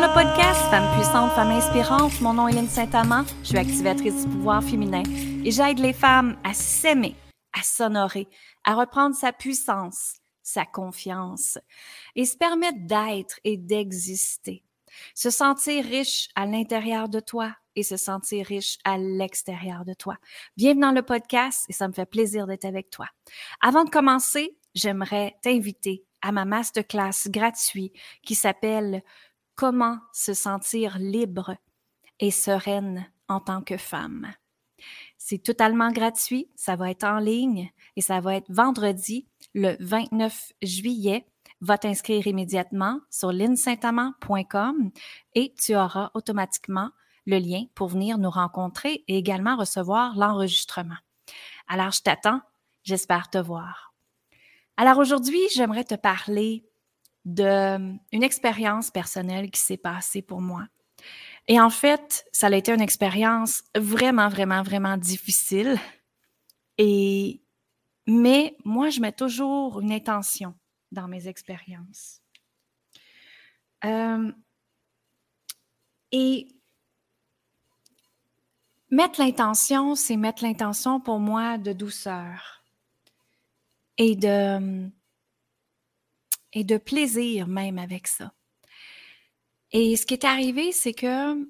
dans le podcast Femmes puissantes, femmes inspirantes. Mon nom est Hélène Saint-Amand. Je suis activatrice du pouvoir féminin et j'aide les femmes à s'aimer, à s'honorer, à reprendre sa puissance, sa confiance et se permettre d'être et d'exister. Se sentir riche à l'intérieur de toi et se sentir riche à l'extérieur de toi. Bienvenue dans le podcast et ça me fait plaisir d'être avec toi. Avant de commencer, j'aimerais t'inviter à ma masterclass gratuite qui s'appelle Comment se sentir libre et sereine en tant que femme. C'est totalement gratuit, ça va être en ligne et ça va être vendredi le 29 juillet. Va t'inscrire immédiatement sur linsaintamant.com et tu auras automatiquement le lien pour venir nous rencontrer et également recevoir l'enregistrement. Alors, je t'attends. J'espère te voir. Alors aujourd'hui, j'aimerais te parler d'une expérience personnelle qui s'est passée pour moi. Et en fait, ça a été une expérience vraiment, vraiment, vraiment difficile. Et, mais moi, je mets toujours une intention dans mes expériences. Euh, et mettre l'intention, c'est mettre l'intention pour moi de douceur et de, et de plaisir même avec ça. Et ce qui est arrivé, c'est que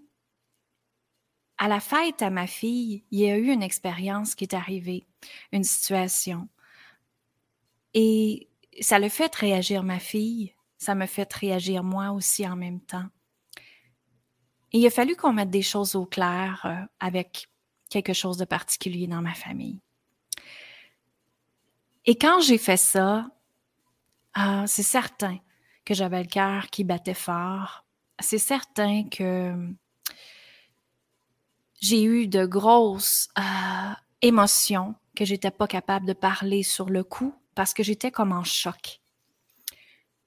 à la fête à ma fille, il y a eu une expérience qui est arrivée, une situation. Et ça le fait réagir ma fille, ça me fait réagir moi aussi en même temps. Et il a fallu qu'on mette des choses au clair euh, avec quelque chose de particulier dans ma famille. Et quand j'ai fait ça, ah, c'est certain que j'avais le cœur qui battait fort. C'est certain que j'ai eu de grosses euh, émotions que j'étais pas capable de parler sur le coup parce que j'étais comme en choc.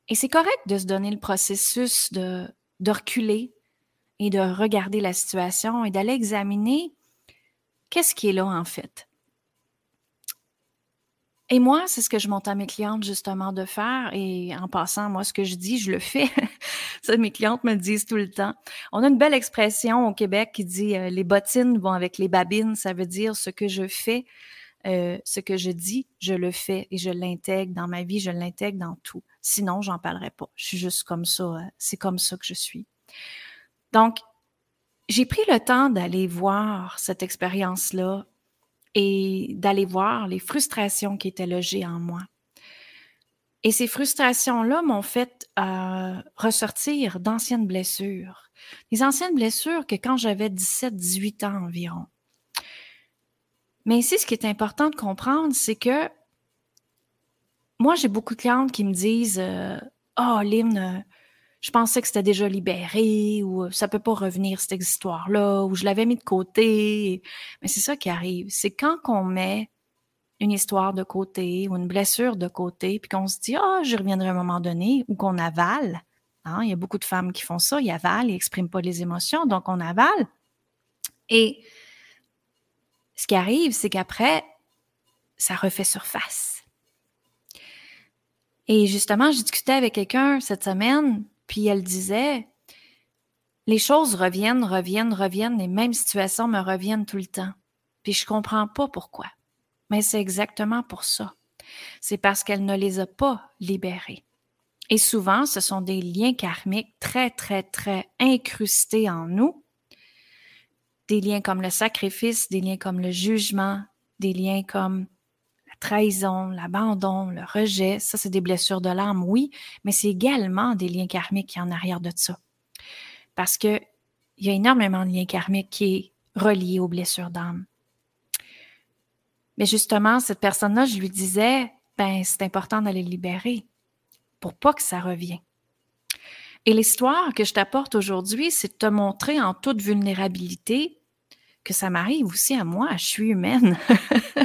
Et c'est correct de se donner le processus de, de reculer et de regarder la situation et d'aller examiner qu'est-ce qui est là en fait. Et moi, c'est ce que je monte à mes clientes justement de faire. Et en passant, moi, ce que je dis, je le fais. ça, mes clientes me disent tout le temps. On a une belle expression au Québec qui dit euh, les bottines vont avec les babines. Ça veut dire ce que je fais, euh, ce que je dis, je le fais et je l'intègre dans ma vie, je l'intègre dans tout. Sinon, j'en parlerai pas. Je suis juste comme ça. Euh, c'est comme ça que je suis. Donc, j'ai pris le temps d'aller voir cette expérience-là et d'aller voir les frustrations qui étaient logées en moi. Et ces frustrations-là m'ont fait euh, ressortir d'anciennes blessures. Des anciennes blessures que quand j'avais 17-18 ans environ. Mais ici, ce qui est important de comprendre, c'est que moi, j'ai beaucoup de clientes qui me disent euh, Oh, Lynn, je pensais que c'était déjà libéré ou ça peut pas revenir cette histoire-là ou je l'avais mis de côté. Mais c'est ça qui arrive. C'est quand qu'on met une histoire de côté ou une blessure de côté puis qu'on se dit ah je reviendrai à un moment donné ou qu'on avale. Hein? Il y a beaucoup de femmes qui font ça, ils avalent, ils n'expriment pas les émotions, donc on avale. Et ce qui arrive, c'est qu'après, ça refait surface. Et justement, j'ai discuté avec quelqu'un cette semaine puis elle disait, les choses reviennent, reviennent, reviennent, les mêmes situations me reviennent tout le temps. Puis je comprends pas pourquoi. Mais c'est exactement pour ça. C'est parce qu'elle ne les a pas libérés. Et souvent, ce sont des liens karmiques très, très, très incrustés en nous. Des liens comme le sacrifice, des liens comme le jugement, des liens comme trahison, l'abandon, le rejet, ça c'est des blessures de l'âme, oui, mais c'est également des liens karmiques qui en arrière de ça. Parce que il y a énormément de liens karmiques qui est reliés aux blessures d'âme. Mais justement, cette personne-là, je lui disais, ben, c'est important d'aller libérer pour pas que ça revienne. Et l'histoire que je t'apporte aujourd'hui, c'est de te montrer en toute vulnérabilité que ça m'arrive aussi à moi. Je suis humaine.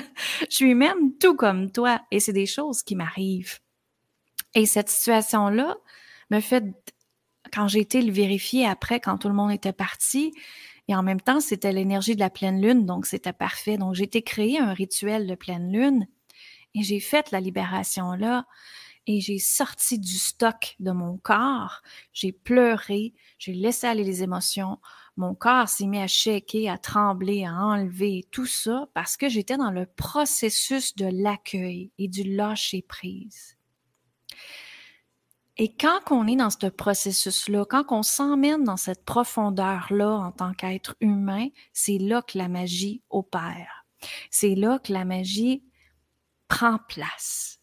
je suis humaine tout comme toi et c'est des choses qui m'arrivent. Et cette situation-là me fait, quand j'ai été le vérifier après, quand tout le monde était parti, et en même temps, c'était l'énergie de la pleine lune, donc c'était parfait. Donc, j'ai été créer un rituel de pleine lune et j'ai fait la libération là. et j'ai sorti du stock de mon corps. J'ai pleuré, j'ai laissé aller les émotions. Mon corps s'est mis à shaker, à trembler, à enlever tout ça parce que j'étais dans le processus de l'accueil et du lâcher prise. Et quand on est dans ce processus-là, quand on s'emmène dans cette profondeur-là en tant qu'être humain, c'est là que la magie opère. C'est là que la magie prend place.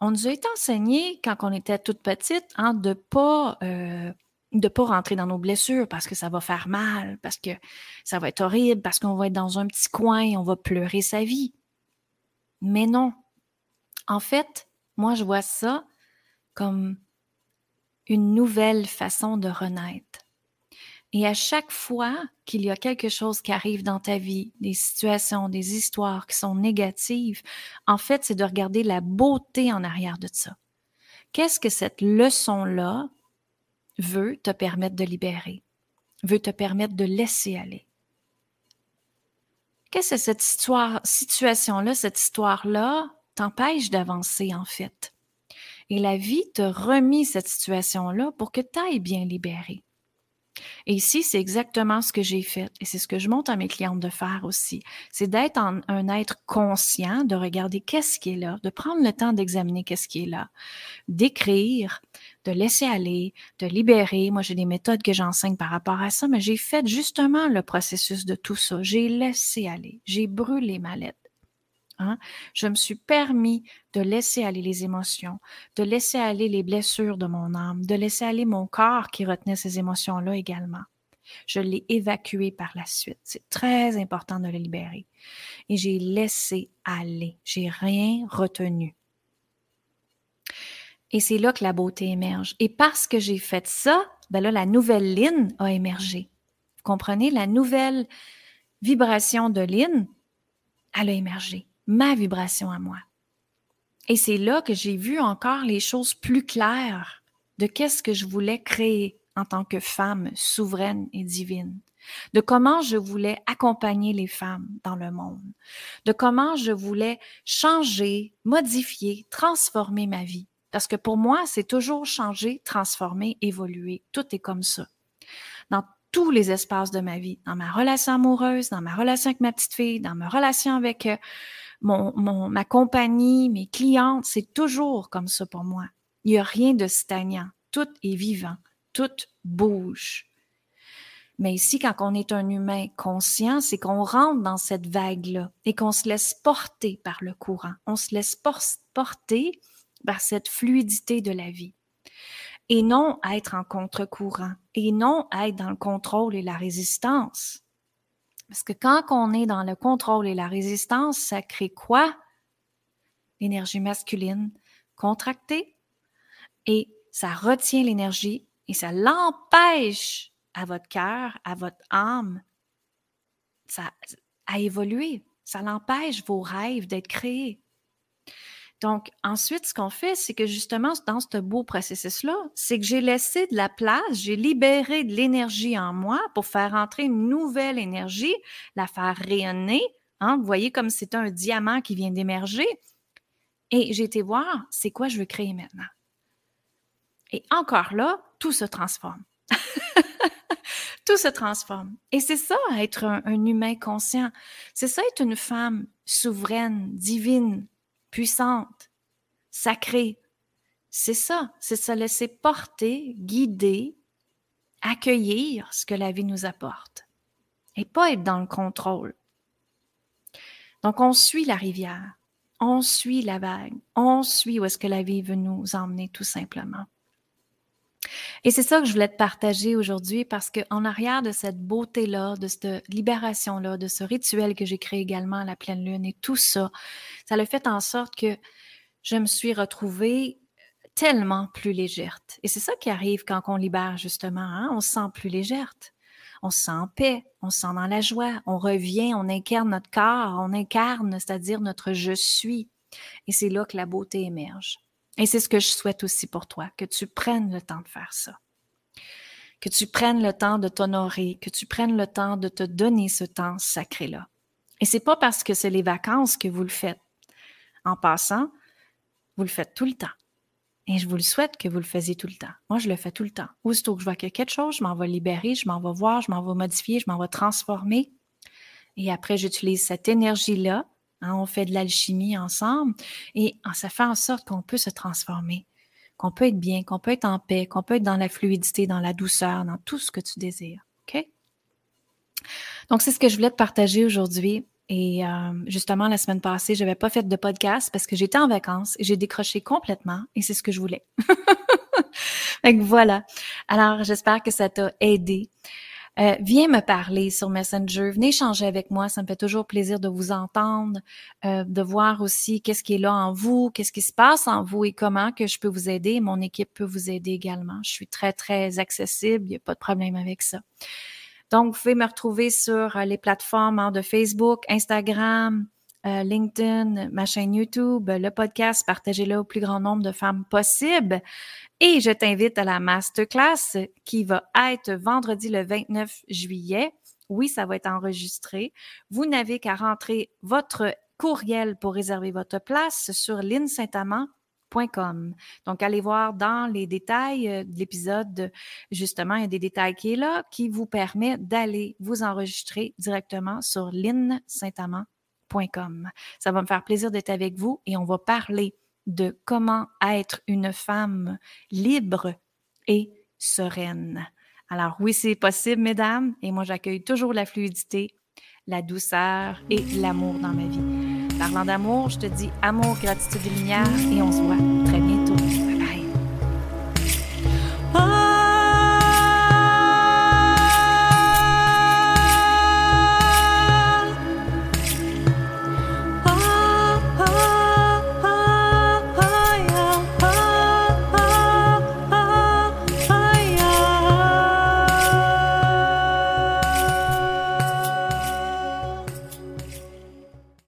On nous a été enseigné quand on était toute petite hein, de pas euh, de pas rentrer dans nos blessures parce que ça va faire mal, parce que ça va être horrible, parce qu'on va être dans un petit coin, on va pleurer sa vie. Mais non. En fait, moi je vois ça comme une nouvelle façon de renaître. Et à chaque fois qu'il y a quelque chose qui arrive dans ta vie, des situations, des histoires qui sont négatives, en fait, c'est de regarder la beauté en arrière de ça. Qu'est-ce que cette leçon-là veut te permettre de libérer, veut te permettre de laisser aller? Qu'est-ce que cette situation-là, cette histoire-là t'empêche d'avancer en fait? Et la vie te remis cette situation-là pour que tu ailles bien libérer. Et ici, c'est exactement ce que j'ai fait. Et c'est ce que je montre à mes clientes de faire aussi. C'est d'être un être conscient, de regarder qu'est-ce qui est là, de prendre le temps d'examiner qu'est-ce qui est là, d'écrire, de laisser aller, de libérer. Moi, j'ai des méthodes que j'enseigne par rapport à ça, mais j'ai fait justement le processus de tout ça. J'ai laissé aller. J'ai brûlé ma lettre. Hein? Je me suis permis de laisser aller les émotions, de laisser aller les blessures de mon âme, de laisser aller mon corps qui retenait ces émotions-là également. Je l'ai évacué par la suite. C'est très important de le libérer. Et j'ai laissé aller. J'ai rien retenu. Et c'est là que la beauté émerge. Et parce que j'ai fait ça, ben là, la nouvelle ligne a émergé. Vous comprenez? La nouvelle vibration de ligne, elle a émergé ma vibration à moi. Et c'est là que j'ai vu encore les choses plus claires de qu'est-ce que je voulais créer en tant que femme souveraine et divine, de comment je voulais accompagner les femmes dans le monde, de comment je voulais changer, modifier, transformer ma vie. Parce que pour moi, c'est toujours changer, transformer, évoluer. Tout est comme ça. Dans tous les espaces de ma vie, dans ma relation amoureuse, dans ma relation avec ma petite fille, dans ma relation avec euh, mon, ma compagnie, mes clientes, c'est toujours comme ça pour moi. Il n'y a rien de stagnant. Tout est vivant. Tout bouge. Mais ici, quand on est un humain conscient, c'est qu'on rentre dans cette vague-là et qu'on se laisse porter par le courant. On se laisse porter par cette fluidité de la vie. Et non être en contre-courant. Et non être dans le contrôle et la résistance. Parce que quand on est dans le contrôle et la résistance, ça crée quoi? L'énergie masculine contractée et ça retient l'énergie et ça l'empêche à votre cœur, à votre âme, ça, à évoluer. Ça l'empêche vos rêves d'être créés. Donc, ensuite, ce qu'on fait, c'est que justement, dans ce beau processus-là, c'est que j'ai laissé de la place, j'ai libéré de l'énergie en moi pour faire entrer une nouvelle énergie, la faire rayonner. Hein? Vous voyez comme c'est un diamant qui vient d'émerger. Et j'ai été voir, c'est quoi je veux créer maintenant? Et encore là, tout se transforme. tout se transforme. Et c'est ça, être un humain conscient. C'est ça, être une femme souveraine, divine, puissante, sacrée. C'est ça, c'est se laisser porter, guider, accueillir ce que la vie nous apporte et pas être dans le contrôle. Donc, on suit la rivière, on suit la vague, on suit où est-ce que la vie veut nous emmener tout simplement. Et c'est ça que je voulais te partager aujourd'hui parce qu'en arrière de cette beauté-là, de cette libération-là, de ce rituel que j'ai créé également à la pleine lune et tout ça, ça a fait en sorte que je me suis retrouvée tellement plus légère. Et c'est ça qui arrive quand on libère justement, hein? on se sent plus légère. On se sent en paix, on se sent dans la joie, on revient, on incarne notre corps, on incarne, c'est-à-dire notre je suis. Et c'est là que la beauté émerge. Et c'est ce que je souhaite aussi pour toi, que tu prennes le temps de faire ça. Que tu prennes le temps de t'honorer, que tu prennes le temps de te donner ce temps sacré-là. Et c'est pas parce que c'est les vacances que vous le faites. En passant, vous le faites tout le temps. Et je vous le souhaite que vous le faisiez tout le temps. Moi, je le fais tout le temps. Aussitôt que je vois que quelque chose, je m'en vais libérer, je m'en vais voir, je m'en vais modifier, je m'en vais transformer. Et après, j'utilise cette énergie-là. Hein, on fait de l'alchimie ensemble et ça fait en sorte qu'on peut se transformer, qu'on peut être bien, qu'on peut être en paix, qu'on peut être dans la fluidité, dans la douceur, dans tout ce que tu désires. OK? Donc, c'est ce que je voulais te partager aujourd'hui. Et euh, justement, la semaine passée, je n'avais pas fait de podcast parce que j'étais en vacances et j'ai décroché complètement et c'est ce que je voulais. Donc voilà. Alors, j'espère que ça t'a aidé. Euh, viens me parler sur Messenger, venez échanger avec moi, ça me fait toujours plaisir de vous entendre, euh, de voir aussi qu'est-ce qui est là en vous, qu'est-ce qui se passe en vous et comment que je peux vous aider. Mon équipe peut vous aider également. Je suis très, très accessible, il n'y a pas de problème avec ça. Donc, vous pouvez me retrouver sur euh, les plateformes hein, de Facebook, Instagram, euh, LinkedIn, ma chaîne YouTube, le podcast, partagez-le au plus grand nombre de femmes possible. Et je t'invite à la masterclass qui va être vendredi le 29 juillet. Oui, ça va être enregistré. Vous n'avez qu'à rentrer votre courriel pour réserver votre place sur l'INSaintamant donc, allez voir dans les détails euh, de l'épisode, justement, il y a des détails qui est là qui vous permet d'aller vous enregistrer directement sur linsaintamant.com. Ça va me faire plaisir d'être avec vous et on va parler de comment être une femme libre et sereine. Alors oui, c'est possible, mesdames, et moi j'accueille toujours la fluidité, la douceur et l'amour dans ma vie. Parlant d'amour, je te dis amour, gratitude et lumière et on se voit très